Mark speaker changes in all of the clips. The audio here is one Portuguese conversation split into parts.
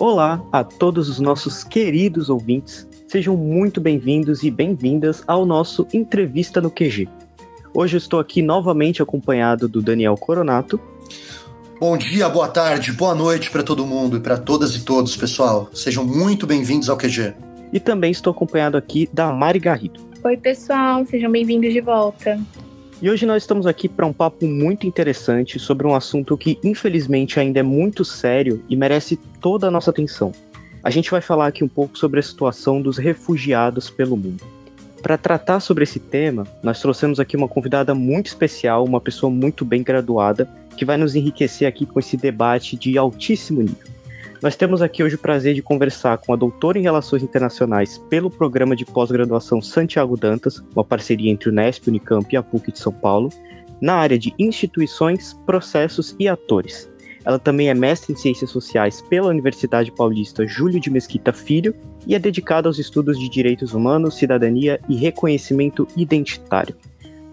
Speaker 1: Olá a todos os nossos queridos ouvintes. Sejam muito bem-vindos e bem-vindas ao nosso Entrevista no QG. Hoje eu estou aqui novamente acompanhado do Daniel Coronato.
Speaker 2: Bom dia, boa tarde, boa noite para todo mundo e para todas e todos, pessoal. Sejam muito bem-vindos ao QG.
Speaker 1: E também estou acompanhado aqui da Mari Garrido.
Speaker 3: Oi, pessoal, sejam bem-vindos de volta.
Speaker 1: E hoje nós estamos aqui para um papo muito interessante sobre um assunto que, infelizmente, ainda é muito sério e merece toda a nossa atenção. A gente vai falar aqui um pouco sobre a situação dos refugiados pelo mundo. Para tratar sobre esse tema, nós trouxemos aqui uma convidada muito especial, uma pessoa muito bem graduada, que vai nos enriquecer aqui com esse debate de altíssimo nível. Nós temos aqui hoje o prazer de conversar com a doutora em Relações Internacionais pelo programa de pós-graduação Santiago Dantas, uma parceria entre o Unesp, Unicamp e a PUC de São Paulo, na área de instituições, processos e atores. Ela também é mestre em Ciências Sociais pela Universidade Paulista Júlio de Mesquita Filho e é dedicada aos estudos de direitos humanos, cidadania e reconhecimento identitário.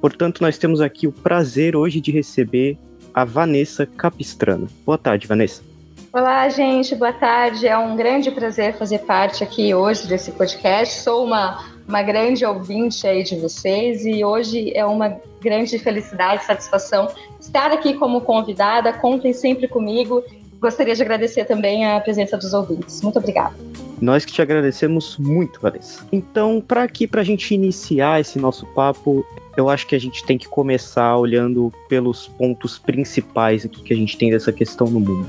Speaker 1: Portanto, nós temos aqui o prazer hoje de receber a Vanessa Capistrano. Boa tarde, Vanessa.
Speaker 4: Olá, gente, boa tarde. É um grande prazer fazer parte aqui hoje desse podcast. Sou uma, uma grande ouvinte aí de vocês e hoje é uma grande felicidade, satisfação estar aqui como convidada. Contem sempre comigo. Gostaria de agradecer também a presença dos ouvintes. Muito obrigada.
Speaker 1: Nós que te agradecemos muito, Vanessa. Então, para aqui, para a gente iniciar esse nosso papo, eu acho que a gente tem que começar olhando pelos pontos principais aqui que a gente tem dessa questão no mundo.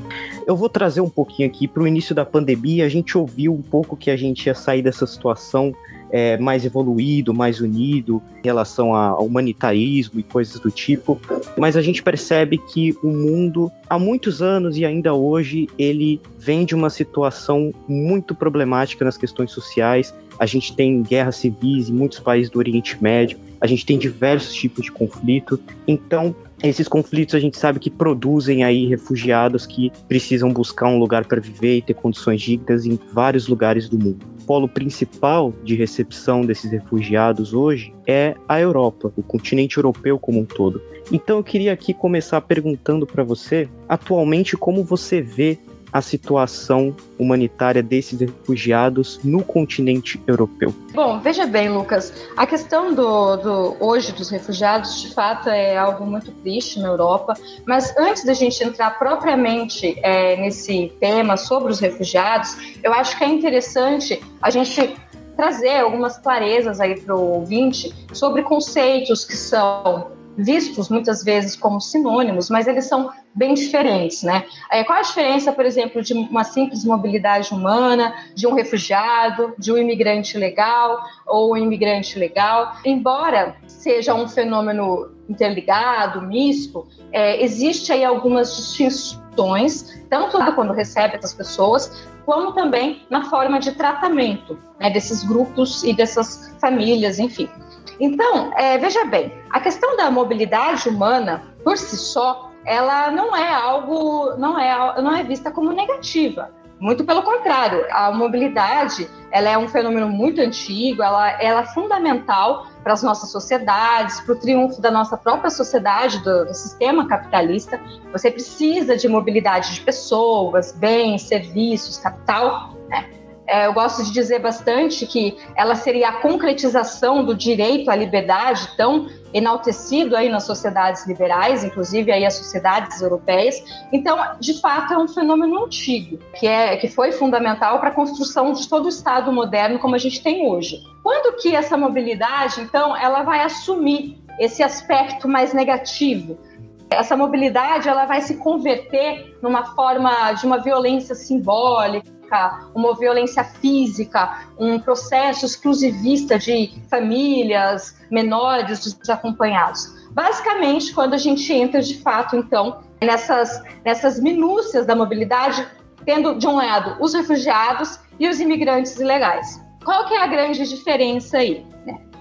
Speaker 1: Eu vou trazer um pouquinho aqui para o início da pandemia, a gente ouviu um pouco que a gente ia sair dessa situação é, mais evoluído, mais unido em relação ao humanitarismo e coisas do tipo, mas a gente percebe que o mundo, há muitos anos e ainda hoje, ele vem de uma situação muito problemática nas questões sociais. A gente tem guerras civis em muitos países do Oriente Médio, a gente tem diversos tipos de conflito. Então, esses conflitos a gente sabe que produzem aí refugiados que precisam buscar um lugar para viver e ter condições dignas em vários lugares do mundo. O polo principal de recepção desses refugiados hoje é a Europa, o continente europeu como um todo. Então eu queria aqui começar perguntando para você, atualmente como você vê a situação humanitária desses refugiados no continente europeu?
Speaker 4: Bom, veja bem, Lucas, a questão do, do, hoje dos refugiados de fato é algo muito triste na Europa, mas antes da gente entrar propriamente é, nesse tema sobre os refugiados, eu acho que é interessante a gente trazer algumas clarezas aí para o ouvinte sobre conceitos que são vistos muitas vezes como sinônimos, mas eles são bem diferentes, né? É, qual a diferença, por exemplo, de uma simples mobilidade humana, de um refugiado, de um imigrante legal ou um imigrante legal? Embora seja um fenômeno interligado, misto, é, existe aí algumas distinções, tanto quando recebe essas pessoas, como também na forma de tratamento né, desses grupos e dessas famílias, enfim. Então, é, veja bem, a questão da mobilidade humana, por si só, ela não é algo, não é, não é vista como negativa. Muito pelo contrário, a mobilidade ela é um fenômeno muito antigo, ela, ela é fundamental para as nossas sociedades, para o triunfo da nossa própria sociedade, do, do, sistema capitalista. Você precisa de mobilidade de pessoas, bens, serviços, capital. Né? É, eu gosto de dizer bastante que ela seria a concretização do direito à liberdade tão enaltecido aí nas sociedades liberais, inclusive aí as sociedades europeias. Então, de fato, é um fenômeno antigo, que, é, que foi fundamental para a construção de todo o Estado moderno como a gente tem hoje. Quando que essa mobilidade, então, ela vai assumir esse aspecto mais negativo, essa mobilidade ela vai se converter numa forma de uma violência simbólica, uma violência física, um processo exclusivista de famílias menores desacompanhados. Basicamente, quando a gente entra de fato, então, nessas, nessas minúcias da mobilidade, tendo de um lado os refugiados e os imigrantes ilegais. Qual que é a grande diferença aí?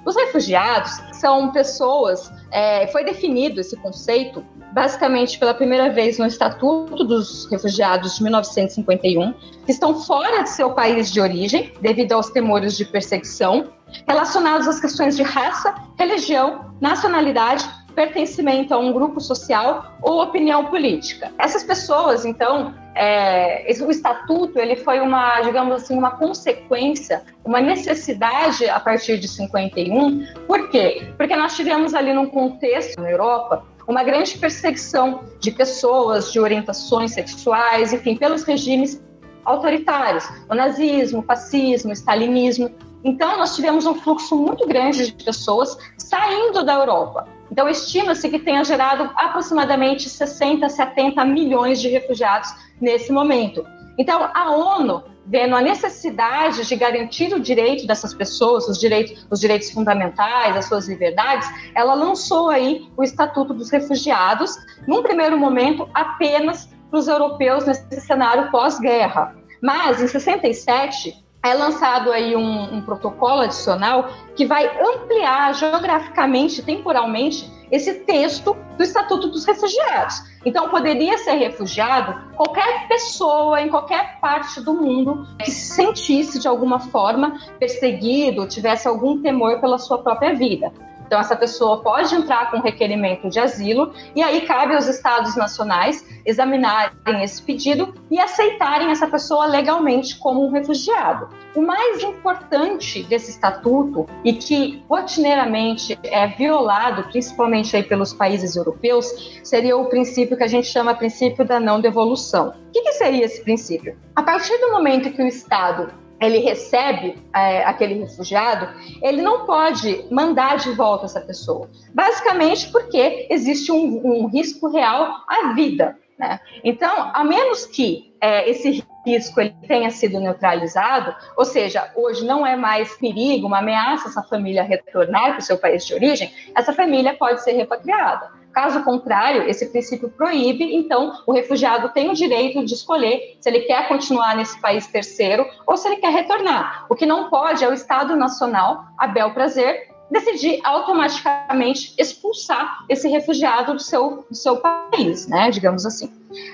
Speaker 4: Os refugiados são pessoas, é, foi definido esse conceito basicamente pela primeira vez no Estatuto dos Refugiados de 1951, que estão fora de seu país de origem, devido aos temores de perseguição, relacionados às questões de raça, religião, nacionalidade pertencimento a um grupo social ou opinião política. Essas pessoas, então, é, o estatuto ele foi uma, digamos assim, uma consequência, uma necessidade a partir de 51. Por quê? Porque nós tivemos ali num contexto na Europa uma grande perseguição de pessoas, de orientações sexuais, enfim, pelos regimes autoritários, o nazismo, o fascismo, o stalinismo. Então, nós tivemos um fluxo muito grande de pessoas saindo da Europa. Então, estima-se que tenha gerado aproximadamente 60, 70 milhões de refugiados nesse momento. Então, a ONU, vendo a necessidade de garantir o direito dessas pessoas, os direitos, os direitos fundamentais, as suas liberdades, ela lançou aí o Estatuto dos Refugiados, num primeiro momento apenas para os europeus nesse cenário pós-guerra. Mas, em 67, é lançado aí um, um, protocolo adicional que vai ampliar geograficamente, temporalmente, esse texto do Estatuto dos Refugiados. Então, poderia ser refugiado qualquer pessoa em qualquer parte do mundo que se sentisse de alguma forma perseguido, tivesse algum temor pela sua própria vida. Então, essa pessoa pode entrar com requerimento de asilo e aí cabe aos estados nacionais examinarem esse pedido e aceitarem essa pessoa legalmente como um refugiado. O mais importante desse estatuto e que rotineiramente é violado, principalmente aí pelos países europeus, seria o princípio que a gente chama princípio da não devolução. O que, que seria esse princípio? A partir do momento que o Estado ele recebe é, aquele refugiado, ele não pode mandar de volta essa pessoa. Basicamente porque existe um, um risco real à vida. Né? Então, a menos que é, esse risco ele tenha sido neutralizado, ou seja, hoje não é mais perigo, uma ameaça essa família retornar para o seu país de origem, essa família pode ser repatriada. Caso contrário, esse princípio proíbe, então o refugiado tem o direito de escolher se ele quer continuar nesse país terceiro ou se ele quer retornar. O que não pode é o Estado Nacional, a bel prazer, decidir automaticamente expulsar esse refugiado do seu, do seu país, né, digamos assim.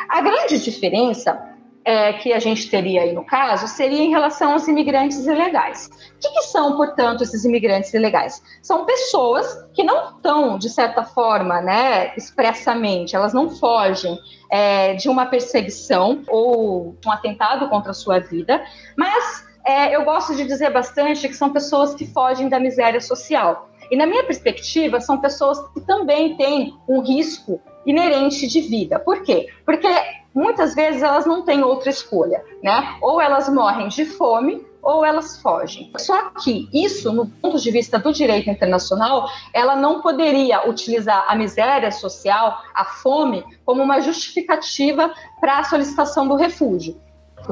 Speaker 4: A grande diferença é, que a gente teria aí no caso seria em relação aos imigrantes ilegais. O que, que, são, portanto, esses imigrantes ilegais? São pessoas que não estão, de certa forma, né, expressamente, elas não fogem é, de uma perseguição ou um atentado contra a sua vida, mas é, eu gosto de dizer bastante que são pessoas que fogem da miséria social. E na minha perspectiva, são pessoas que também têm um risco inerente de vida. Por quê? Porque muitas vezes elas não têm outra escolha, né? Ou elas morrem de fome ou elas fogem. Só que isso, no ponto de vista do direito internacional, ela não poderia utilizar a miséria social, a fome, como uma justificativa para a solicitação do refúgio.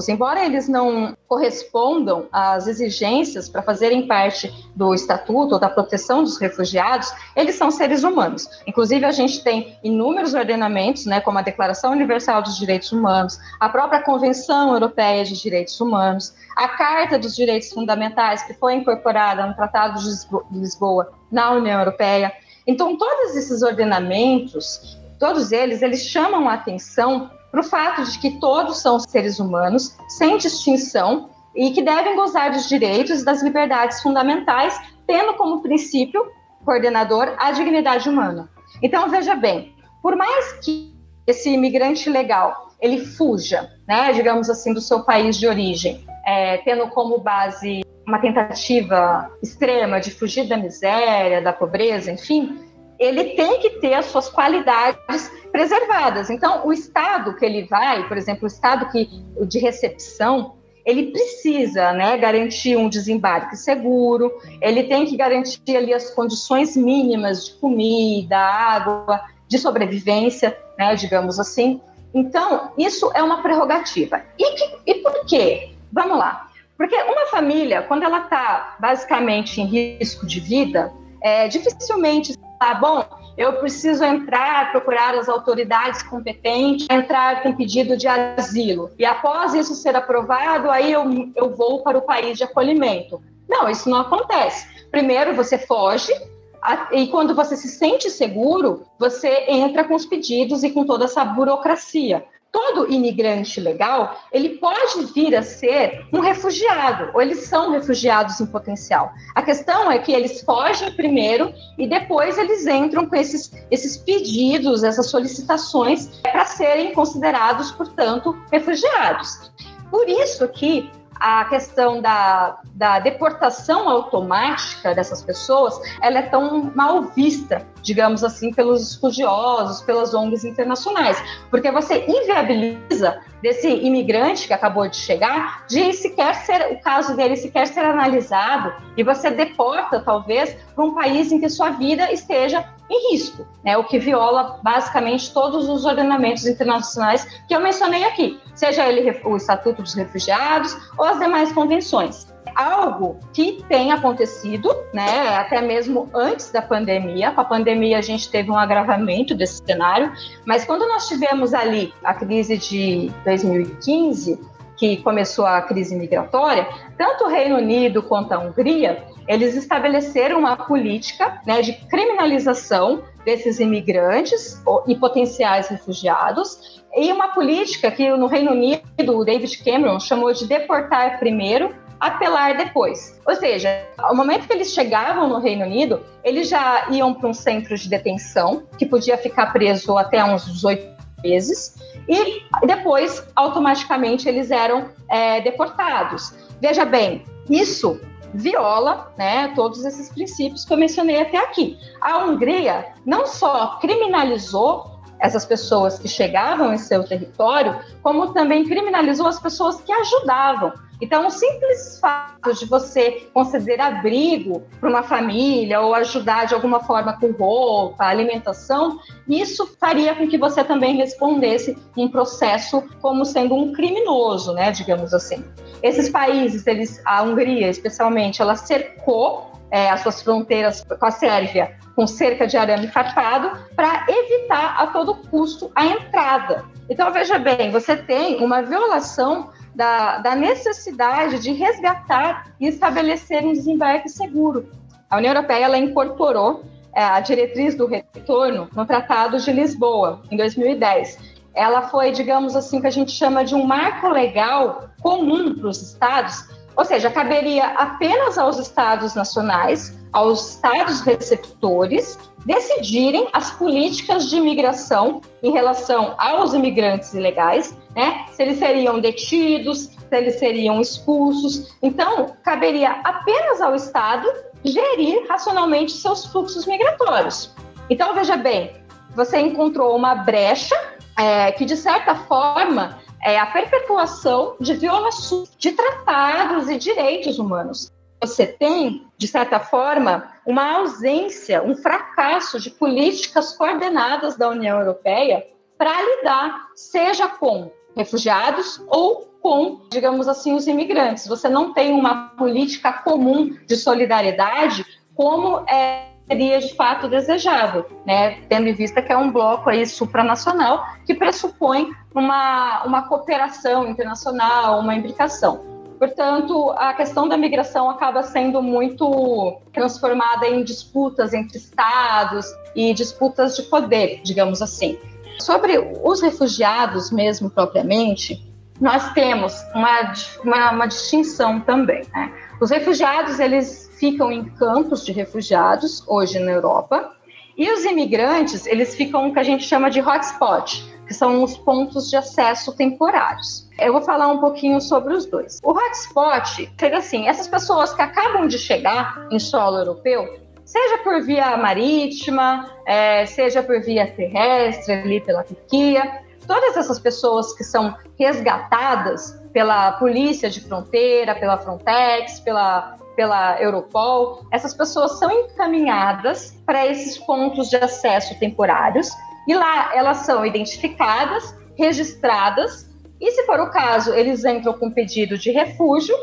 Speaker 4: Embora eles não correspondam às exigências para fazerem parte do estatuto ou da proteção dos refugiados, eles são seres humanos. Inclusive, a gente tem inúmeros ordenamentos, né, como a Declaração Universal dos Direitos Humanos, a própria Convenção Europeia de Direitos Humanos, a Carta dos Direitos Fundamentais, que foi incorporada no Tratado de Lisboa na União Europeia. Então, todos esses ordenamentos, todos eles, eles chamam a atenção para o fato de que todos são seres humanos, sem distinção, e que devem gozar dos direitos e das liberdades fundamentais, tendo como princípio coordenador a dignidade humana. Então, veja bem, por mais que esse imigrante legal ele fuja, né, digamos assim, do seu país de origem, é, tendo como base uma tentativa extrema de fugir da miséria, da pobreza, enfim, ele tem que ter as suas qualidades preservadas. Então, o estado que ele vai, por exemplo, o estado que, de recepção, ele precisa né, garantir um desembarque seguro, ele tem que garantir ali as condições mínimas de comida, água, de sobrevivência, né, digamos assim. Então, isso é uma prerrogativa. E, que, e por quê? Vamos lá. Porque uma família, quando ela está basicamente em risco de vida, é, dificilmente tá bom, eu preciso entrar, procurar as autoridades competentes, entrar com pedido de asilo. E após isso ser aprovado, aí eu, eu vou para o país de acolhimento. Não, isso não acontece. Primeiro você foge, e quando você se sente seguro, você entra com os pedidos e com toda essa burocracia. Todo imigrante legal, ele pode vir a ser um refugiado, ou eles são refugiados em potencial. A questão é que eles fogem primeiro e depois eles entram com esses, esses pedidos, essas solicitações para serem considerados, portanto, refugiados. Por isso que a questão da, da deportação automática dessas pessoas, ela é tão mal vista, digamos assim, pelos estudiosos, pelas ONGs internacionais, porque você inviabiliza desse imigrante que acabou de chegar, de sequer ser, o caso dele sequer ser analisado, e você deporta, talvez, para um país em que sua vida esteja em risco, né? o que viola basicamente todos os ordenamentos internacionais que eu mencionei aqui, seja ele o Estatuto dos Refugiados ou as demais convenções. Algo que tem acontecido, né, até mesmo antes da pandemia. Com a pandemia, a gente teve um agravamento desse cenário, mas quando nós tivemos ali a crise de 2015, que começou a crise migratória, tanto o Reino Unido quanto a Hungria eles estabeleceram uma política né, de criminalização desses imigrantes e potenciais refugiados e uma política que no Reino Unido o David Cameron chamou de deportar primeiro, apelar depois. Ou seja, ao momento que eles chegavam no Reino Unido, eles já iam para um centro de detenção que podia ficar preso até uns 18 meses e depois automaticamente eles eram é, deportados. Veja bem, isso viola né, todos esses princípios que eu mencionei até aqui. A Hungria não só criminalizou essas pessoas que chegavam em seu território, como também criminalizou as pessoas que ajudavam. Então, o simples fato de você conceder abrigo para uma família ou ajudar de alguma forma com roupa, alimentação, isso faria com que você também respondesse um processo como sendo um criminoso, né, digamos assim. Esses países, eles, a Hungria especialmente, ela cercou é, as suas fronteiras com a Sérvia com cerca de arame farpado para evitar a todo custo a entrada. Então, veja bem, você tem uma violação da, da necessidade de resgatar e estabelecer um desembarque seguro. A União Europeia ela incorporou é, a diretriz do retorno no Tratado de Lisboa, em 2010. Ela foi, digamos assim, o que a gente chama de um marco legal comum para os Estados, ou seja, caberia apenas aos Estados nacionais, aos Estados receptores, decidirem as políticas de imigração em relação aos imigrantes ilegais, né? Se eles seriam detidos, se eles seriam expulsos. Então, caberia apenas ao Estado gerir racionalmente seus fluxos migratórios. Então, veja bem, você encontrou uma brecha é, que, de certa forma, é a perpetuação de violações de tratados e direitos humanos. Você tem, de certa forma, uma ausência, um fracasso de políticas coordenadas da União Europeia para lidar, seja com refugiados ou com, digamos assim, os imigrantes. Você não tem uma política comum de solidariedade como é seria de fato desejável, né? tendo em vista que é um bloco aí supranacional que pressupõe uma, uma cooperação internacional, uma imbricação. Portanto, a questão da migração acaba sendo muito transformada em disputas entre estados e disputas de poder, digamos assim. Sobre os refugiados mesmo propriamente, nós temos uma, uma, uma distinção também. Né? Os refugiados, eles ficam em campos de refugiados, hoje na Europa, e os imigrantes, eles ficam o que a gente chama de hotspot, que são os pontos de acesso temporários. Eu vou falar um pouquinho sobre os dois. O hotspot seria assim: essas pessoas que acabam de chegar em solo europeu, seja por via marítima, é, seja por via terrestre, ali pela Turquia, todas essas pessoas que são resgatadas pela polícia de fronteira, pela Frontex, pela pela Europol, essas pessoas são encaminhadas para esses pontos de acesso temporários e lá elas são identificadas, registradas e, se for o caso, eles entram com pedido de refúgio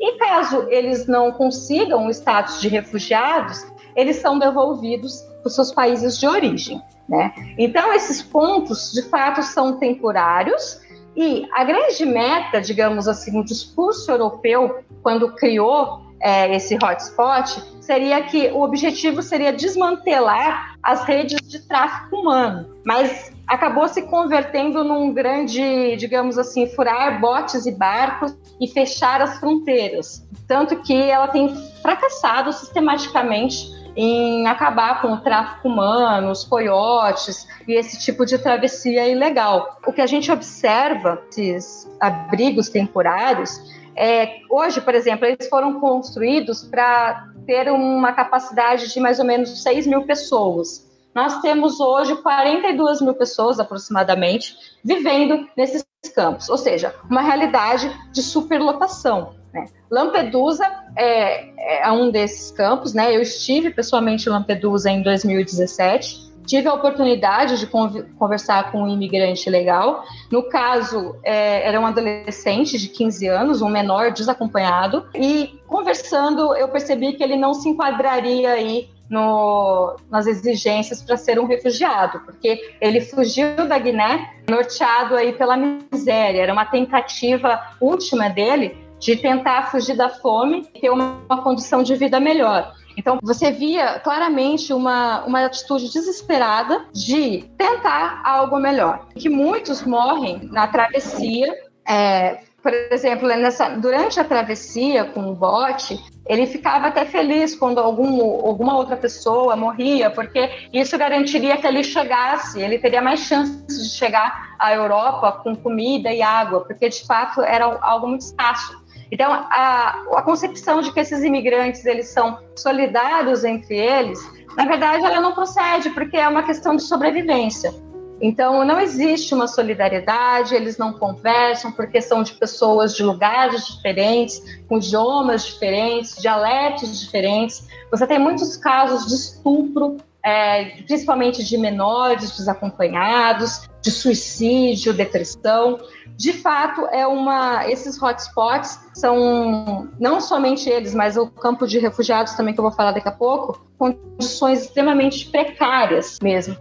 Speaker 4: e caso eles não consigam o status de refugiados, eles são devolvidos para os seus países de origem. Né? Então, esses pontos, de fato, são temporários e a grande meta, digamos assim, o discurso europeu, quando criou é, esse hotspot seria que o objetivo seria desmantelar as redes de tráfico humano, mas acabou se convertendo num grande, digamos assim, furar botes e barcos e fechar as fronteiras. Tanto que ela tem fracassado sistematicamente em acabar com o tráfico humano, os coiotes e esse tipo de travessia ilegal. O que a gente observa, esses abrigos temporários, é, hoje, por exemplo, eles foram construídos para ter uma capacidade de mais ou menos 6 mil pessoas. Nós temos hoje 42 mil pessoas aproximadamente vivendo nesses campos, ou seja, uma realidade de superlotação. Né? Lampedusa é, é um desses campos, né? Eu estive pessoalmente em Lampedusa em 2017 tive a oportunidade de conversar com um imigrante legal. No caso, é, era um adolescente de 15 anos, um menor desacompanhado, e conversando eu percebi que ele não se enquadraria aí no, nas exigências para ser um refugiado, porque ele fugiu da Guiné norteado aí pela miséria, era uma tentativa última dele de tentar fugir da fome e ter uma, uma condição de vida melhor. Então, você via claramente uma, uma atitude desesperada de tentar algo melhor. Que muitos morrem na travessia. É, por exemplo, nessa, durante a travessia com o bote, ele ficava até feliz quando algum, alguma outra pessoa morria, porque isso garantiria que ele chegasse, ele teria mais chances de chegar à Europa com comida e água, porque de fato era algo muito escasso. Então, a, a concepção de que esses imigrantes eles são solidários entre eles, na verdade, ela não procede, porque é uma questão de sobrevivência. Então, não existe uma solidariedade, eles não conversam, porque são de pessoas de lugares diferentes, com idiomas diferentes, dialetos diferentes. Você tem muitos casos de estupro, é, principalmente de menores desacompanhados, de suicídio, depressão de fato é uma esses hotspots são não somente eles, mas o campo de refugiados também que eu vou falar daqui a pouco, condições extremamente precárias mesmo.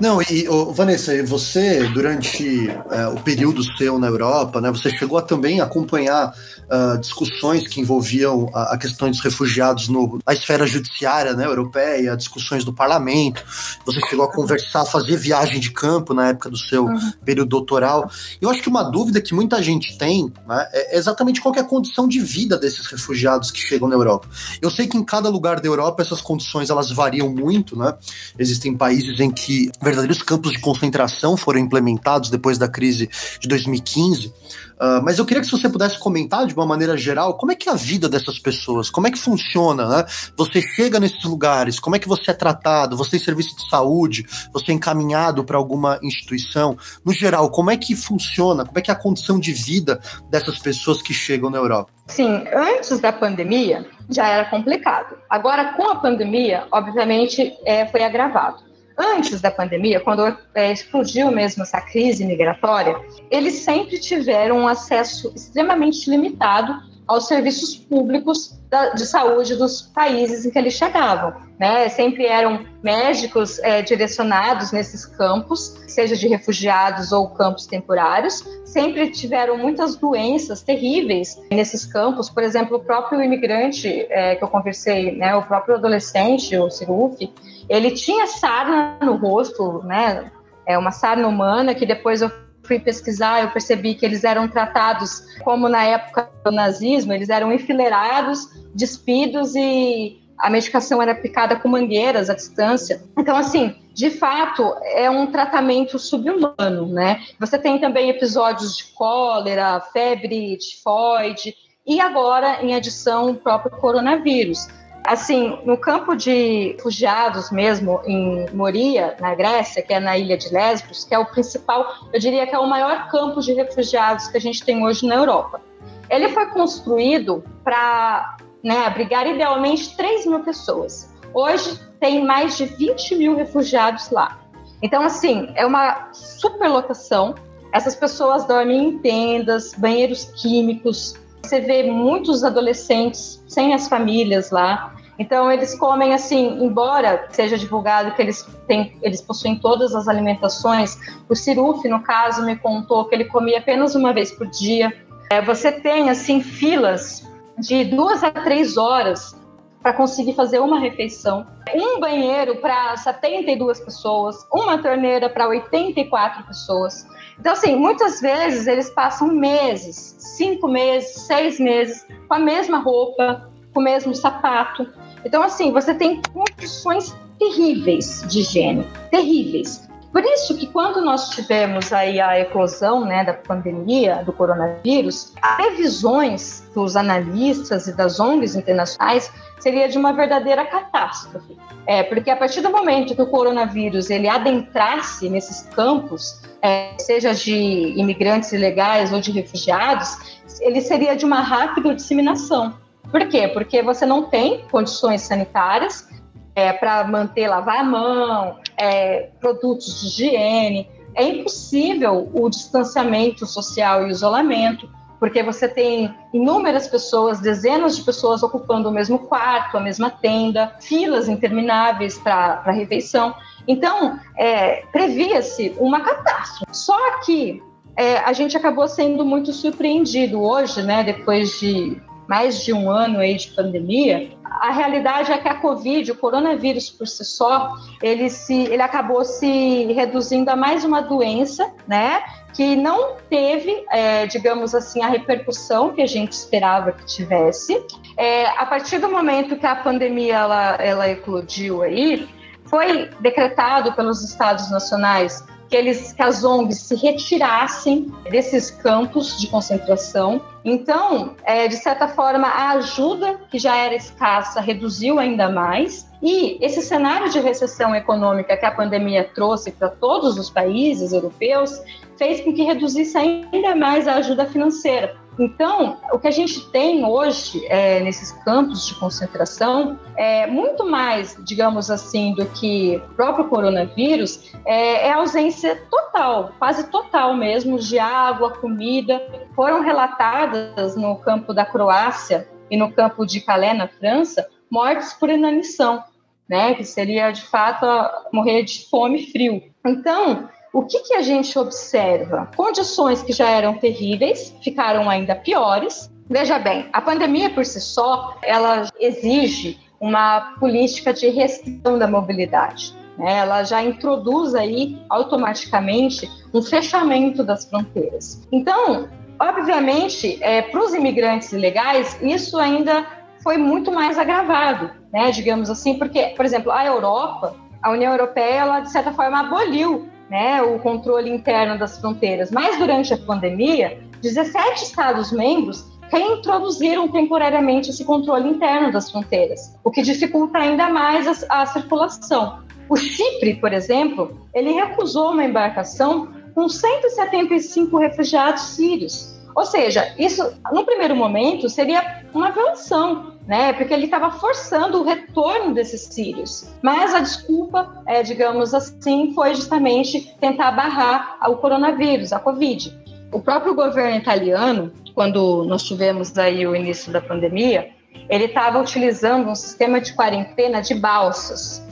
Speaker 2: Não, e oh, Vanessa, você, durante uh, o período seu na Europa, né, você chegou a também acompanhar uh, discussões que envolviam a, a, questão dos refugiados no, na esfera judiciária né, europeia, discussões do parlamento. Você chegou a conversar, fazer viagem de campo na época do seu uhum. período doutoral. Eu acho que uma dúvida que muita gente tem né, é exatamente qual é a condição de vida desses refugiados que chegam na Europa. Eu sei que em cada lugar da Europa essas condições elas variam muito, né? Existem países em que verdadeiros campos de concentração foram implementados depois da crise de 2015. Uh, ah, mas eu queria que você pudesse comentar de uma maneira geral como é que é a vida dessas pessoas, como é que funciona, né? Você chega nesses lugares, como é que você é tratado, você tem serviço de saúde, você é encaminhado para alguma instituição. No geral, como é que funciona, como é que é a condição de vida dessas pessoas que chegam na Europa?
Speaker 4: Sim, antes da pandemia já era complicado. Agora, com a pandemia, obviamente, é, foi agravado antes da pandemia, quando é, explodiu mesmo essa crise migratória, eles sempre tiveram um acesso extremamente limitado aos serviços públicos da, de saúde dos países em que eles chegavam. Né? Sempre eram médicos é, direcionados nesses campos, seja de refugiados ou campos temporários. Sempre tiveram muitas doenças terríveis nesses campos. Por exemplo, o próprio imigrante é, que eu conversei, né, o próprio adolescente, o Ciruf, ele tinha sarna no rosto, né? É uma sarna humana que depois eu fui pesquisar, eu percebi que eles eram tratados como na época do nazismo, eles eram enfileirados, despidos e a medicação era aplicada com mangueiras à distância. Então, assim, de fato, é um tratamento subhumano, né? Você tem também episódios de cólera, febre, tifoide, e agora, em adição, o próprio coronavírus. Assim, no campo de refugiados mesmo, em Moria, na Grécia, que é na ilha de Lesbos, que é o principal, eu diria que é o maior campo de refugiados que a gente tem hoje na Europa. Ele foi construído para né, abrigar idealmente 3 mil pessoas. Hoje tem mais de 20 mil refugiados lá. Então, assim, é uma superlotação. Essas pessoas dormem em tendas, banheiros químicos. Você vê muitos adolescentes sem as famílias lá. Então eles comem assim, embora seja divulgado que eles têm, eles possuem todas as alimentações. O Ciruf, no caso, me contou que ele comia apenas uma vez por dia. É, você tem assim filas de duas a três horas para conseguir fazer uma refeição, um banheiro para 72 pessoas, uma torneira para 84 pessoas. Então, assim, muitas vezes eles passam meses, cinco meses, seis meses, com a mesma roupa, com o mesmo sapato. Então, assim, você tem condições terríveis de higiene, terríveis. Por isso que quando nós tivemos aí a eclosão né, da pandemia do coronavírus, as previsões dos analistas e das ONGs internacionais seria de uma verdadeira catástrofe. É, porque a partir do momento que o coronavírus ele adentrasse nesses campos, é, seja de imigrantes ilegais ou de refugiados, ele seria de uma rápida disseminação. Por quê? Porque você não tem condições sanitárias é, para manter lavar a mão, é, produtos de higiene. É impossível o distanciamento social e isolamento porque você tem inúmeras pessoas, dezenas de pessoas ocupando o mesmo quarto, a mesma tenda, filas intermináveis para a refeição. Então, é, previa-se uma catástrofe. Só que é, a gente acabou sendo muito surpreendido hoje, né, depois de mais de um ano aí de pandemia, a realidade é que a Covid, o coronavírus por si só, ele, se, ele acabou se reduzindo a mais uma doença, né? Que não teve, é, digamos assim, a repercussão que a gente esperava que tivesse. É, a partir do momento que a pandemia ela, ela eclodiu aí, foi decretado pelos estados nacionais que, eles, que as ONGs se retirassem desses campos de concentração. Então, é, de certa forma, a ajuda que já era escassa reduziu ainda mais. E esse cenário de recessão econômica que a pandemia trouxe para todos os países europeus fez com que reduzisse ainda mais a ajuda financeira. Então, o que a gente tem hoje é, nesses campos de concentração é muito mais, digamos assim, do que o próprio coronavírus, é, é ausência total, quase total mesmo, de água, comida. Foram relatadas no campo da Croácia e no campo de Calais, na França, mortes por inanição, né, que seria de fato morrer de fome e frio. Então, o que, que a gente observa? Condições que já eram terríveis ficaram ainda piores. Veja bem, a pandemia por si só, ela exige uma política de restrição da mobilidade. Né? Ela já introduz aí automaticamente um fechamento das fronteiras. Então, obviamente, é, para os imigrantes ilegais, isso ainda foi muito mais agravado, né? digamos assim, porque, por exemplo, a Europa, a União Europeia, ela de certa forma aboliu né, o controle interno das fronteiras. Mas durante a pandemia, 17 Estados-membros reintroduziram temporariamente esse controle interno das fronteiras, o que dificulta ainda mais a, a circulação. O Chipre, por exemplo, ele recusou uma embarcação com 175 refugiados sírios. Ou seja, isso, no primeiro momento, seria uma violação né? Porque ele estava forçando o retorno desses sírios. Mas a desculpa, é, digamos assim, foi justamente tentar barrar o coronavírus, a Covid. O próprio governo italiano, quando nós tivemos aí o início da pandemia, ele estava utilizando um sistema de quarentena de balsas.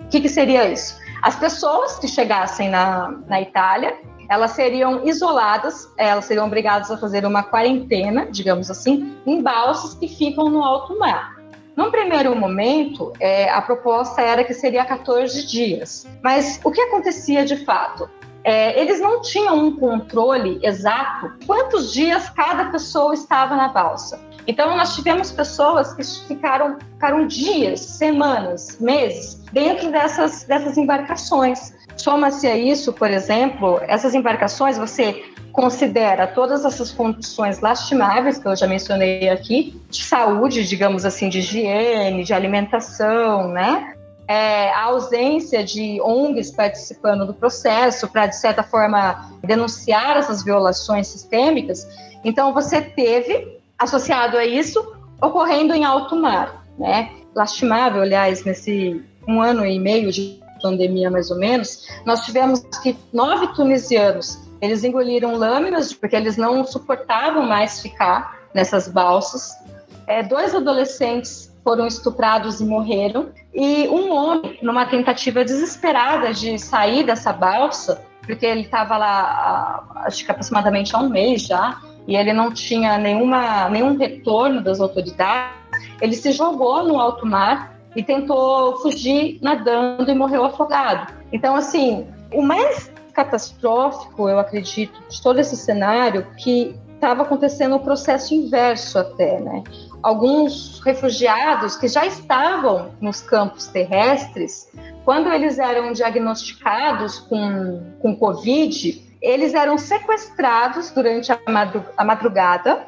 Speaker 4: O que, que seria isso? As pessoas que chegassem na, na Itália elas seriam isoladas, elas seriam obrigadas a fazer uma quarentena, digamos assim, em balsas que ficam no alto mar. Num primeiro momento, é, a proposta era que seria 14 dias, mas o que acontecia de fato? É, eles não tinham um controle exato quantos dias cada pessoa estava na balsa. Então, nós tivemos pessoas que ficaram, ficaram dias, semanas, meses dentro dessas, dessas embarcações. Soma-se a isso, por exemplo, essas embarcações, você considera todas essas condições lastimáveis que eu já mencionei aqui, de saúde, digamos assim, de higiene, de alimentação, né? É, a ausência de ONGs participando do processo para, de certa forma, denunciar essas violações sistêmicas. Então, você teve, associado a isso, ocorrendo em alto mar, né? Lastimável, aliás, nesse um ano e meio de pandemia mais ou menos, nós tivemos que nove tunisianos, eles engoliram lâminas porque eles não suportavam mais ficar nessas balsas. É, dois adolescentes foram estuprados e morreram. E um homem, numa tentativa desesperada de sair dessa balsa, porque ele estava lá, acho que aproximadamente há um mês já, e ele não tinha nenhuma, nenhum retorno das autoridades, ele se jogou no alto mar e tentou fugir nadando e morreu afogado. Então, assim, o mais catastrófico, eu acredito, de todo esse cenário, que estava acontecendo o um processo inverso até, né? Alguns refugiados que já estavam nos campos terrestres, quando eles eram diagnosticados com, com Covid, eles eram sequestrados durante a madrugada.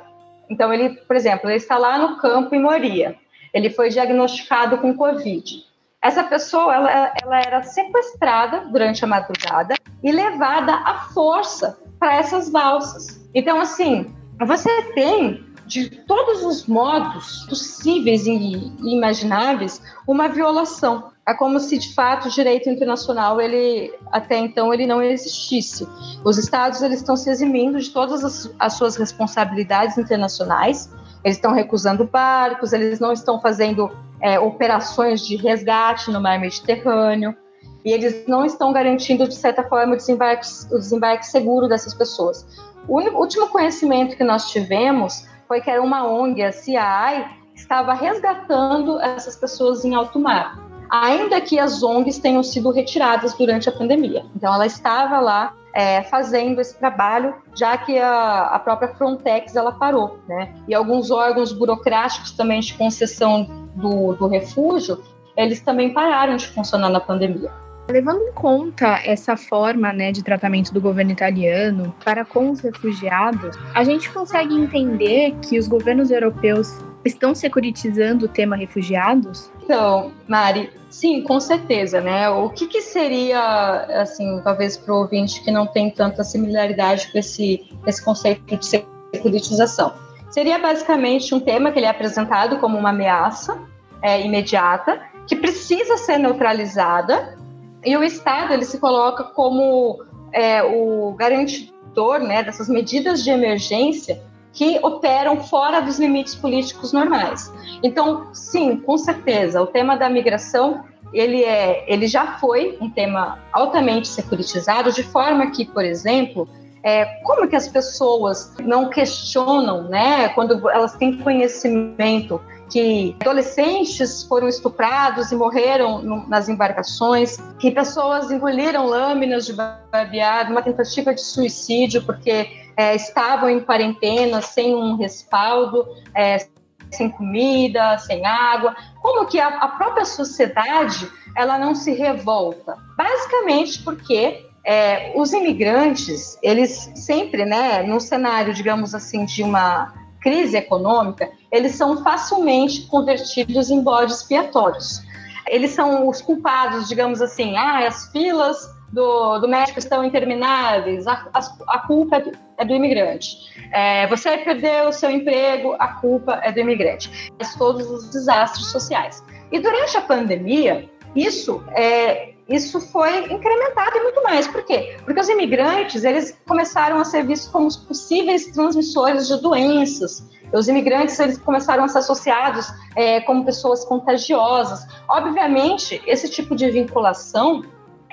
Speaker 4: Então, ele, por exemplo, ele está lá no campo em Moria ele foi diagnosticado com Covid. Essa pessoa ela, ela era sequestrada durante a madrugada e levada à força para essas balsas. Então, assim, você tem de todos os modos possíveis e imagináveis uma violação. É como se de fato o direito internacional ele até então ele não existisse. Os estados eles estão se eximindo de todas as, as suas responsabilidades internacionais eles estão recusando barcos, eles não estão fazendo é, operações de resgate no mar Mediterrâneo, e eles não estão garantindo, de certa forma, o desembarque, o desembarque seguro dessas pessoas. O último conhecimento que nós tivemos foi que era uma ONG, a CIAI, estava resgatando essas pessoas em alto mar, ainda que as ONGs tenham sido retiradas durante a pandemia. Então, ela estava lá é, fazendo esse trabalho, já que a, a, própria Frontex ela parou, né? E alguns órgãos burocráticos também de concessão do, do refúgio, eles também pararam de funcionar na pandemia.
Speaker 3: Levando em conta essa forma né, de tratamento do governo italiano para com os refugiados, a gente consegue entender que os governos europeus estão securitizando o tema refugiados?
Speaker 4: Então, Mari, sim, com certeza, né? O que, que seria, assim, talvez para o ouvinte que não tem tanta similaridade com esse, esse conceito de securitização? Seria basicamente um tema que ele é apresentado como uma ameaça é, imediata, que precisa ser neutralizada, e o Estado ele se coloca como é, o garantidor né, dessas medidas de emergência que operam fora dos limites políticos normais. Então, sim, com certeza, o tema da migração ele é, ele já foi um tema altamente securitizado, de forma que, por exemplo, é, como que as pessoas não questionam, né, quando elas têm conhecimento que adolescentes foram estuprados e morreram no, nas embarcações, que pessoas engoliram lâminas de barbeado, uma tentativa de suicídio porque é, estavam em quarentena, sem um respaldo, é, sem comida, sem água. Como que a, a, própria sociedade ela não se revolta? Basicamente porque é, os imigrantes, eles sempre, né, num cenário, digamos assim, de uma crise econômica, eles são facilmente convertidos em bodes expiatórios. Eles são os culpados, digamos assim, ah, as filas do, do médico estão intermináveis, a, a, a culpa é do, é do imigrante. É, você perdeu o seu emprego, a culpa é do imigrante. Todos os desastres sociais. E durante a pandemia, isso é, isso foi incrementado e muito mais. Por quê? Porque os imigrantes eles começaram a ser vistos como os possíveis transmissores de doenças. Os imigrantes eles começaram a ser associados é, como pessoas contagiosas. Obviamente, esse tipo de vinculação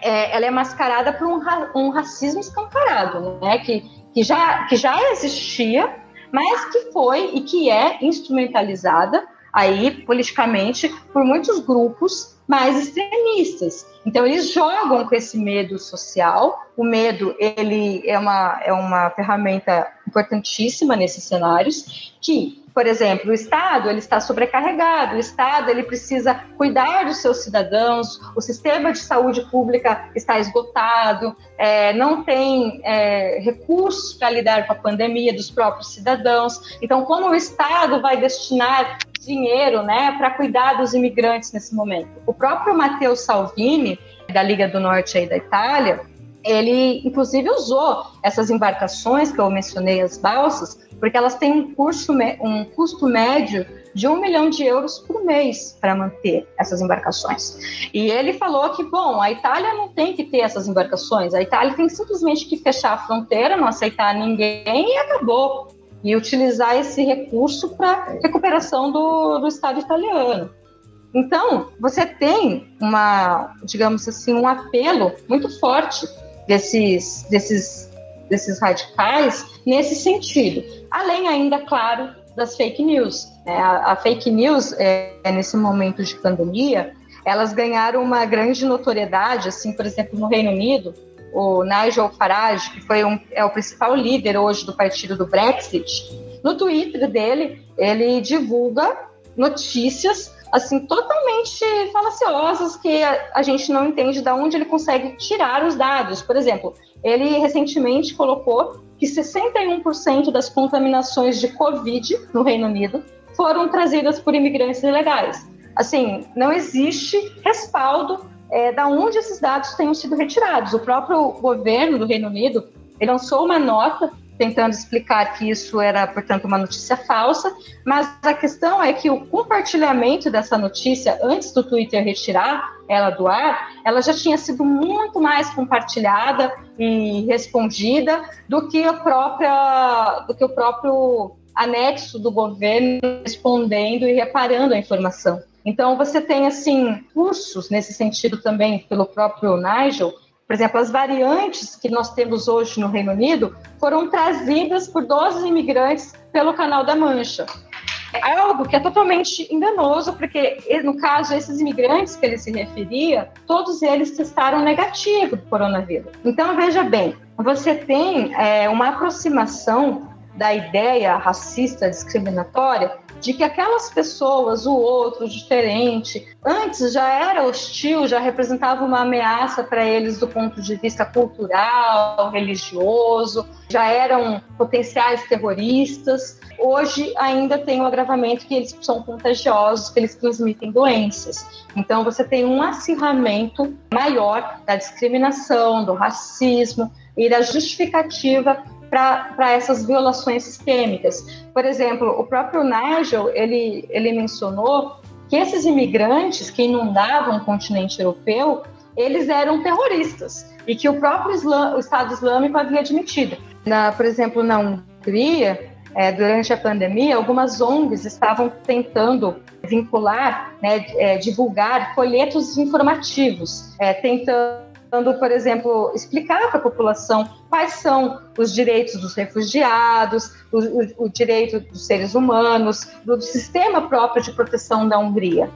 Speaker 4: é, ela é mascarada por um, um racismo escancarado, né? Que, que, já, que já existia, mas que foi e que é instrumentalizada aí politicamente por muitos grupos mais extremistas. Então eles jogam com esse medo social. O medo ele é uma, é uma ferramenta importantíssima nesses cenários que por exemplo, o Estado ele está sobrecarregado, o Estado ele precisa cuidar dos seus cidadãos, o sistema de saúde pública está esgotado, é, não tem é, recursos para lidar com a pandemia dos próprios cidadãos. Então, como o Estado vai destinar dinheiro né, para cuidar dos imigrantes nesse momento? O próprio Matteo Salvini, da Liga do Norte aí da Itália, ele inclusive usou essas embarcações que eu mencionei, as balsas, porque elas têm um, curso, um custo médio de um milhão de euros por mês para manter essas embarcações. E ele falou que, bom, a Itália não tem que ter essas embarcações, a Itália tem simplesmente que fechar a fronteira, não aceitar ninguém e acabou. E utilizar esse recurso para recuperação do, do Estado italiano. Então, você tem uma, digamos assim, um apelo muito forte desses, desses desses radicais nesse sentido. Além ainda, claro, das fake news. Né? A, a, fake news, é, nesse momento de pandemia, elas ganharam uma grande notoriedade, assim, por exemplo, no Reino Unido, o Nigel Farage, que foi um, é o principal líder hoje do partido do Brexit, no Twitter dele, ele divulga notícias assim totalmente falaciosas que a, a, gente não entende de onde ele consegue tirar os dados. Por exemplo, ele recentemente colocou que 61% das contaminações de Covid no Reino Unido foram trazidas por imigrantes ilegais. Assim, não existe respaldo é, da onde esses dados tenham sido retirados. O próprio governo do Reino Unido lançou uma nota tentando explicar que isso era, portanto, uma notícia falsa, mas a questão é que o compartilhamento dessa notícia antes do Twitter retirar ela do ar, ela já tinha sido muito mais compartilhada e respondida do que a própria, do que o próprio anexo do governo respondendo e reparando a informação. Então você tem assim cursos nesse sentido também pelo próprio Nigel por exemplo, as variantes que nós temos hoje no Reino Unido foram trazidas por 12 imigrantes pelo Canal da Mancha. É algo que é totalmente enganoso, porque no caso, esses imigrantes que ele se referia, todos eles testaram negativo do coronavírus. Então, veja bem, você tem é, uma aproximação da ideia racista discriminatória de que aquelas pessoas, o outro, o diferente, antes já era hostil, já representava uma ameaça para eles do ponto de vista cultural, religioso, já eram potenciais terroristas. Hoje ainda tem o agravamento que eles são contagiosos, que eles transmitem doenças. Então você tem um acirramento maior da discriminação, do racismo e da justificativa para essas violações sistêmicas. Por exemplo, o próprio Nigel, ele, ele mencionou que esses imigrantes que inundavam o continente europeu, eles eram terroristas e que o próprio o Estado Islâmico havia admitido. Na, por exemplo, na Hungria, é, durante a pandemia, algumas ONGs estavam tentando vincular, né, é, divulgar folhetos informativos, é, tentando por exemplo, explicar para a população quais são os direitos dos refugiados, o, o, o, direito dos seres humanos, do sistema próprio de proteção da Hungria.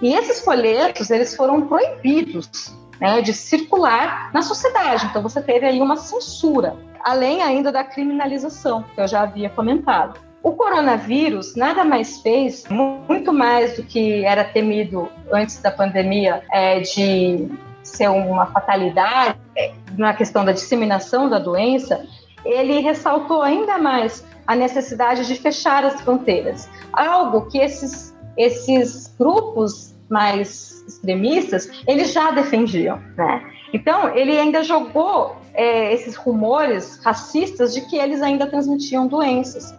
Speaker 4: E esses folhetos, eles foram proibidos né, de circular na sociedade. Então, você teve aí uma censura, além ainda da criminalização, que eu já havia comentado. O coronavírus nada mais fez, muito mais do que era temido antes da pandemia, é, de ser uma fatalidade na questão da disseminação da doença, ele ressaltou ainda mais a necessidade de fechar as fronteiras, algo que esses, esses grupos mais extremistas eles já defendiam, né? Então ele ainda jogou é, esses rumores racistas de que eles ainda transmitiam doenças.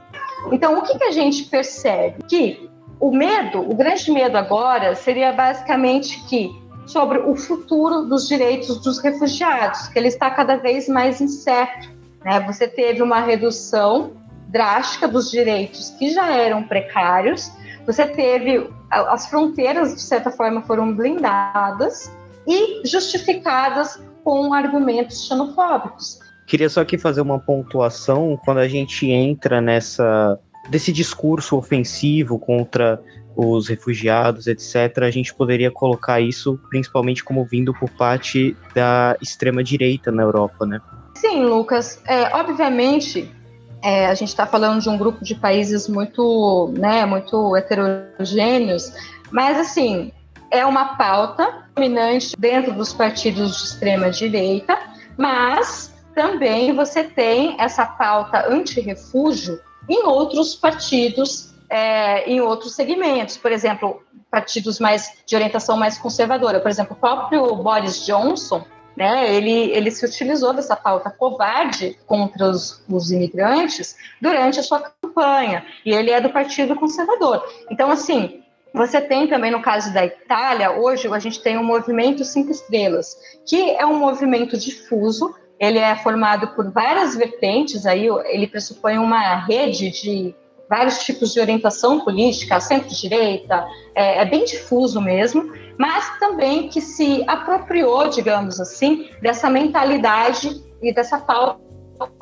Speaker 4: Então o que, que a gente percebe? Que o medo, o grande medo agora seria basicamente que sobre o futuro dos direitos dos refugiados, que ele está cada vez mais incerto. Né? Você teve uma redução drástica dos direitos que já eram precários, você teve as fronteiras, de certa forma, foram blindadas e justificadas com argumentos xenofóbicos.
Speaker 1: Queria só aqui fazer uma pontuação quando a gente entra nessa desse discurso ofensivo contra os refugiados, etc., a gente poderia colocar isso principalmente como vindo por parte da extrema-direita na Europa, né?
Speaker 4: Sim, Lucas. É, obviamente, é, a gente está falando de um grupo de países muito, né, muito heterogêneos, mas, assim, é uma pauta dominante dentro dos partidos de extrema-direita, mas também você tem essa pauta anti-refúgio em outros partidos é, em outros segmentos, por exemplo, partidos mais de orientação mais conservadora. Por exemplo, o próprio Boris Johnson, né, ele, ele se utilizou dessa pauta covarde contra os, os imigrantes durante a sua campanha, e ele é do Partido Conservador. Então, assim, você tem também no caso da Itália, hoje a gente tem o um movimento Cinco Estrelas, que é um movimento difuso, ele é formado por várias vertentes, aí ele pressupõe uma rede de vários tipos de orientação política, centro-direita, é, é, bem difuso mesmo, mas também que se apropriou, digamos assim, dessa mentalidade e dessa pauta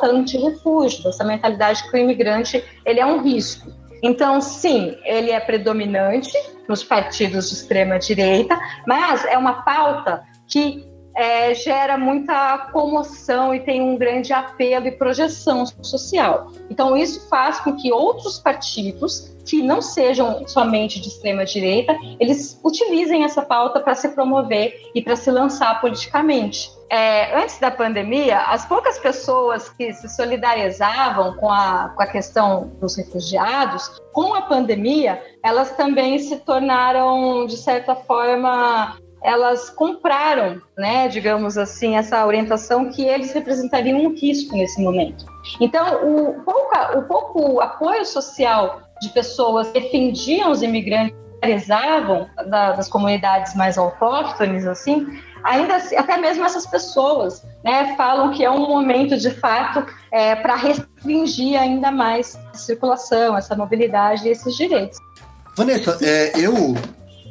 Speaker 4: anti-refúgio, dessa mentalidade que o imigrante ele é um risco. Então, sim, ele é predominante nos partidos de extrema direita, mas é uma pauta que é, gera muita comoção e tem um grande apelo e projeção social. Então, isso faz com que outros partidos, que não sejam somente de extrema direita, eles utilizem essa pauta para se promover e para se lançar politicamente. É, antes da pandemia, as poucas pessoas que se solidarizavam com a, com a questão dos refugiados, com a pandemia, elas também se tornaram, de certa forma, elas compraram, né, digamos assim, essa orientação que eles representariam um risco nesse momento. Então, o o pouco apoio social de pessoas que defendiam os imigrantes, da, das comunidades mais autóctones, assim, ainda assim, até mesmo essas pessoas né, falam que é um momento de fato é, para restringir ainda mais a circulação, essa mobilidade e esses direitos.
Speaker 2: Vanessa, é, eu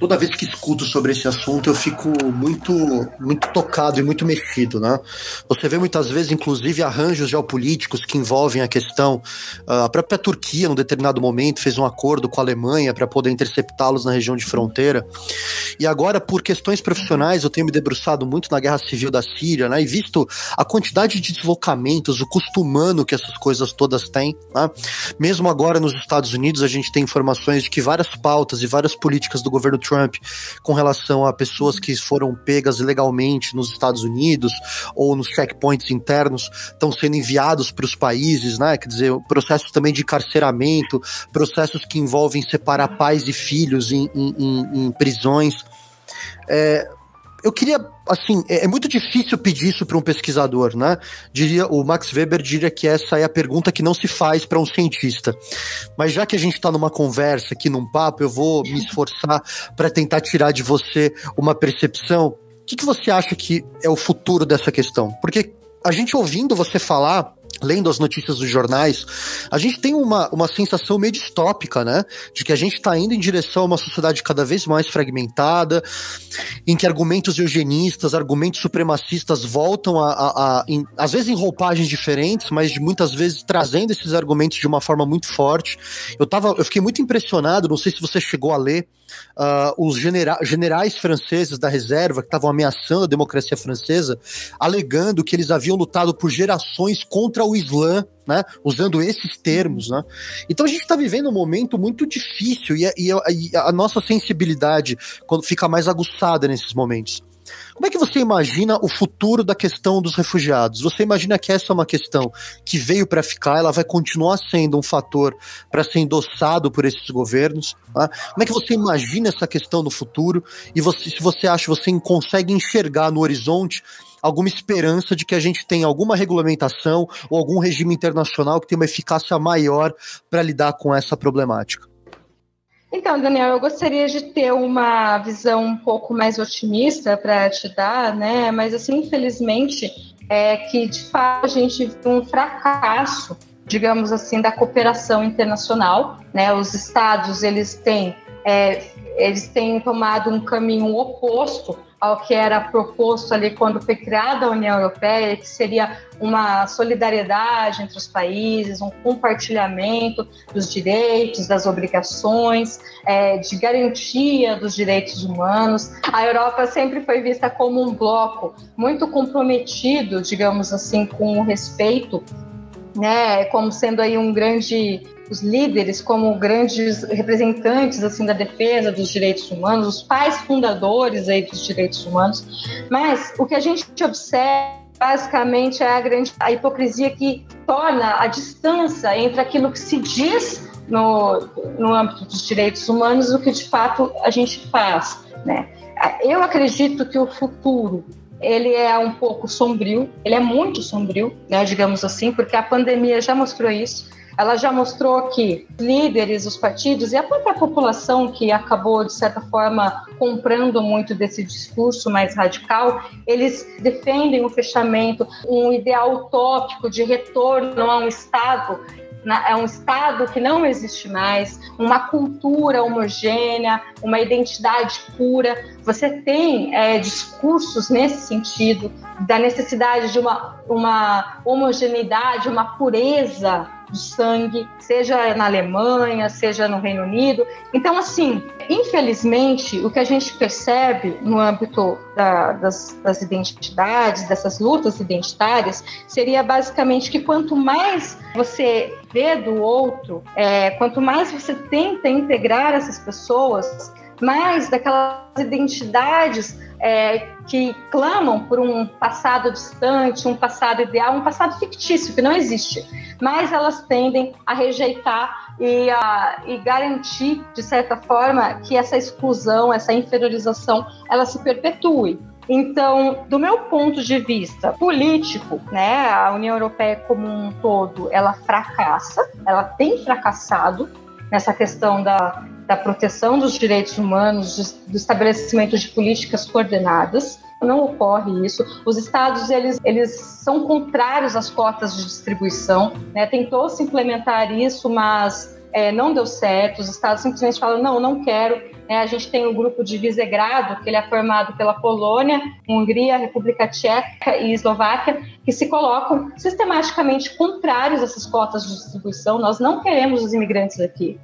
Speaker 2: toda vez que escuto sobre esse assunto, eu fico muito, muito tocado e muito mexido, né? Você vê muitas vezes, inclusive, arranjos geopolíticos que envolvem a questão. Ah, a própria Turquia, num determinado momento, fez um acordo com a Alemanha para poder interceptá-los na região de fronteira. E agora, por questões profissionais, eu tenho me debruçado muito na guerra civil da Síria, né? E visto a quantidade de deslocamentos, o custo humano que essas coisas todas têm. Né? Mesmo agora nos Estados Unidos, a gente tem informações de que várias pautas e várias políticas do governo Trump com relação a pessoas que foram pegas ilegalmente nos Estados Unidos ou nos checkpoints internos estão sendo enviados para os países, né? Quer dizer, processos também de encarceramento, processos que envolvem separar pais e filhos em, em, em, em prisões. É, eu queria, assim, é, é, muito difícil pedir isso para um pesquisador, né? Diria, o Max Weber diria que essa é a pergunta que não se faz para um cientista. Mas já que a gente está numa conversa aqui, num papo, eu vou me esforçar para tentar tirar de você uma percepção. O que, que você acha que é o futuro dessa questão? Porque a gente ouvindo você falar lendo as notícias dos jornais, a gente tem uma, uma sensação meio distópica, né? De que a gente está indo em direção a uma sociedade cada vez mais fragmentada, em que argumentos eugenistas, argumentos supremacistas voltam a, a, a em, às vezes em roupagens diferentes, mas muitas vezes trazendo esses argumentos de uma forma muito forte. Eu, tava, eu fiquei muito impressionado, não sei se você chegou a ler, uh, os genera generais franceses da reserva que estavam ameaçando a democracia francesa, alegando que eles haviam lutado por gerações contra o Islã, né? Usando esses termos, né? Então a gente está vivendo um momento muito difícil e a, e, a, e a nossa sensibilidade quando fica mais aguçada nesses momentos. Como é que você imagina o futuro da questão dos refugiados? Você imagina que essa é uma questão que veio para ficar, ela vai continuar sendo um fator para ser endossado por esses governos? Tá? Como é que você imagina essa questão no futuro? E você, se você acha, você consegue enxergar no horizonte alguma esperança de que a gente tenha alguma regulamentação ou algum regime internacional que tenha uma eficácia maior para lidar com essa problemática?
Speaker 4: Então, Daniel, eu gostaria de ter uma visão um pouco mais otimista para te dar, né? Mas, assim, infelizmente, é que de fato a gente viu um fracasso, digamos assim, da cooperação internacional, né? Os estados eles têm é, eles têm tomado um caminho oposto ao que era proposto ali quando foi criada a União Europeia, que seria uma solidariedade entre os países, um compartilhamento dos direitos, das obrigações, é, de garantia dos direitos humanos. A Europa sempre foi vista como um bloco muito comprometido, digamos assim, com o respeito né, como sendo aí um grande os líderes como grandes representantes assim da defesa dos direitos humanos, os pais fundadores aí dos direitos humanos. Mas o que a gente observa basicamente é a grande a hipocrisia que torna a distância entre aquilo que se diz no, no âmbito dos direitos humanos e o que de fato a gente faz, né? Eu acredito que o futuro ele é um pouco sombrio, ele é muito sombrio, né, digamos assim, porque a pandemia já mostrou isso. Ela já mostrou que líderes, os partidos e a própria população que acabou, de certa forma, comprando muito desse discurso mais radical, eles defendem o fechamento, um ideal utópico de retorno a um Estado é um Estado que não existe mais, uma cultura homogênea, uma identidade pura. Você tem é, discursos nesse sentido, da necessidade de uma, uma homogeneidade, uma pureza do sangue, seja na Alemanha, seja no Reino Unido. Então, assim, infelizmente, o que a gente percebe no âmbito da, das, das identidades, dessas lutas identitárias, seria basicamente que quanto mais você vê do outro, é, quanto mais você tenta integrar essas pessoas, mais daquelas identidades é, que clamam por um passado distante, um passado ideal, um passado fictício que não existe, mas elas tendem a rejeitar e, a, e garantir, de certa forma, que essa exclusão, essa inferiorização, ela se perpetue. Então, do meu ponto de vista político, né, a União Europeia como um todo, ela fracassa, ela tem fracassado nessa questão da da proteção dos direitos humanos, do estabelecimento de políticas coordenadas. Não ocorre isso. Os estados eles, eles são contrários às cotas de distribuição. Né? Tentou-se implementar isso, mas é, não deu certo. Os estados simplesmente falam: não, não quero. É, a gente tem o um grupo de Visegrado, que ele é formado pela Polônia, Hungria, República Tcheca e Eslováquia, que se colocam sistematicamente contrários a essas cotas de distribuição. Nós não queremos os imigrantes aqui.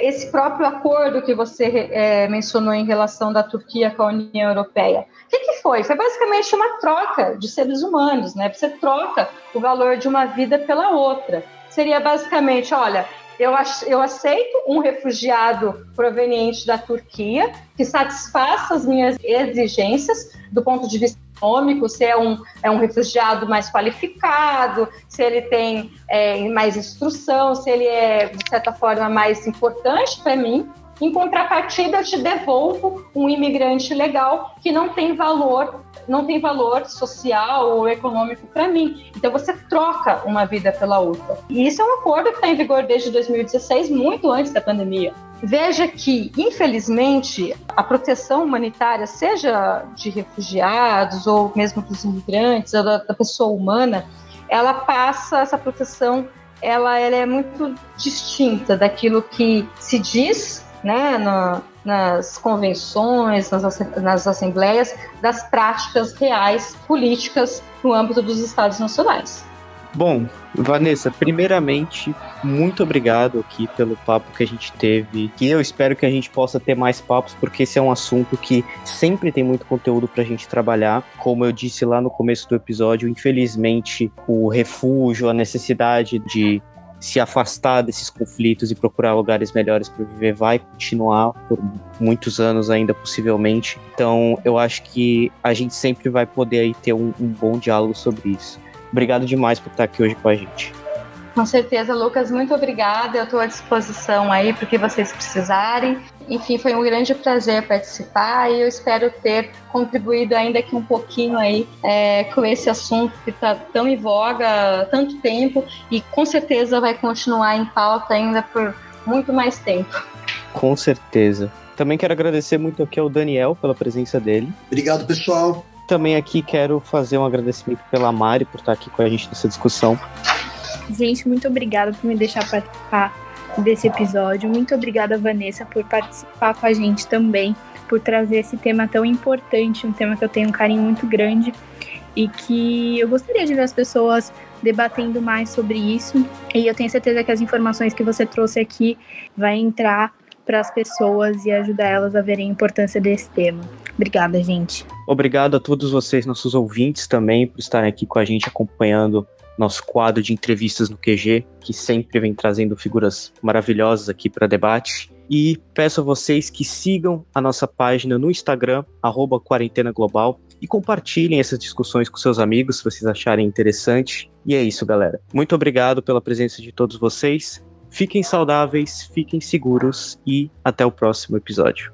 Speaker 4: Esse próprio acordo que você é, mencionou em relação da Turquia com a União Europeia, o que, que, foi? Foi basicamente uma troca de seres humanos, né? Você troca o valor de uma vida pela outra. Seria basicamente, olha, eu, eu aceito um refugiado proveniente da Turquia que satisfaça as minhas exigências do ponto de vista econômico, se é um, é um refugiado mais qualificado, se ele tem é, mais instrução, se ele é, de certa forma, mais importante para mim. Em contrapartida, eu te devolvo um imigrante legal que não tem valor, não tem valor social ou econômico para mim. Então você troca uma vida pela outra. E isso é um acordo que está em vigor desde 2016, muito antes da pandemia. Veja que, infelizmente, a proteção humanitária, seja de refugiados ou mesmo dos imigrantes, da, da pessoa humana, ela passa essa proteção, ela, ela é muito distinta daquilo que se diz né, no, nas convenções, nas, nas assembleias, das práticas reais políticas no âmbito dos Estados nacionais.
Speaker 1: Bom, Vanessa, primeiramente, muito obrigado aqui pelo papo que a gente teve. Que eu espero que a gente possa ter mais papos, porque esse é um assunto que sempre tem muito conteúdo para a gente trabalhar. Como eu disse lá no começo do episódio, infelizmente, o refúgio, a necessidade de se afastar desses conflitos e procurar lugares melhores para viver vai continuar por muitos anos ainda possivelmente. Então, eu acho que a gente sempre vai poder aí ter um, um bom diálogo sobre isso. Obrigado demais por estar aqui hoje com a gente.
Speaker 4: Com certeza, Lucas, muito obrigada. Eu estou à disposição aí para o que vocês precisarem. Enfim, foi um grande prazer participar e eu espero ter contribuído ainda aqui um pouquinho aí é, com esse assunto que está tão em voga há tanto tempo e com certeza vai continuar em pauta ainda por muito mais tempo.
Speaker 1: Com certeza. Também quero agradecer muito aqui ao Daniel pela presença dele.
Speaker 2: Obrigado, pessoal.
Speaker 1: Também aqui quero fazer um agradecimento pela Mari por estar aqui com a gente nessa discussão.
Speaker 3: Gente, muito obrigada por me deixar participar desse episódio. Muito obrigada, Vanessa, por participar com a gente também, por trazer esse tema tão importante, um tema que eu tenho um carinho muito grande e que eu gostaria de ver as pessoas debatendo mais sobre isso. E eu tenho certeza que as informações que você trouxe aqui vai entrar para as pessoas e ajudar elas a verem a importância desse tema. Obrigada, gente.
Speaker 1: Obrigado a todos vocês, nossos ouvintes também, por estarem aqui com a gente acompanhando nosso quadro de entrevistas no QG, que sempre vem trazendo figuras maravilhosas aqui para debate. E peço a vocês que sigam a nossa página no Instagram, arroba Quarentena Global, e compartilhem essas discussões com seus amigos se vocês acharem interessante. E é isso, galera. Muito obrigado pela presença de todos vocês. Fiquem saudáveis, fiquem seguros e até o próximo episódio.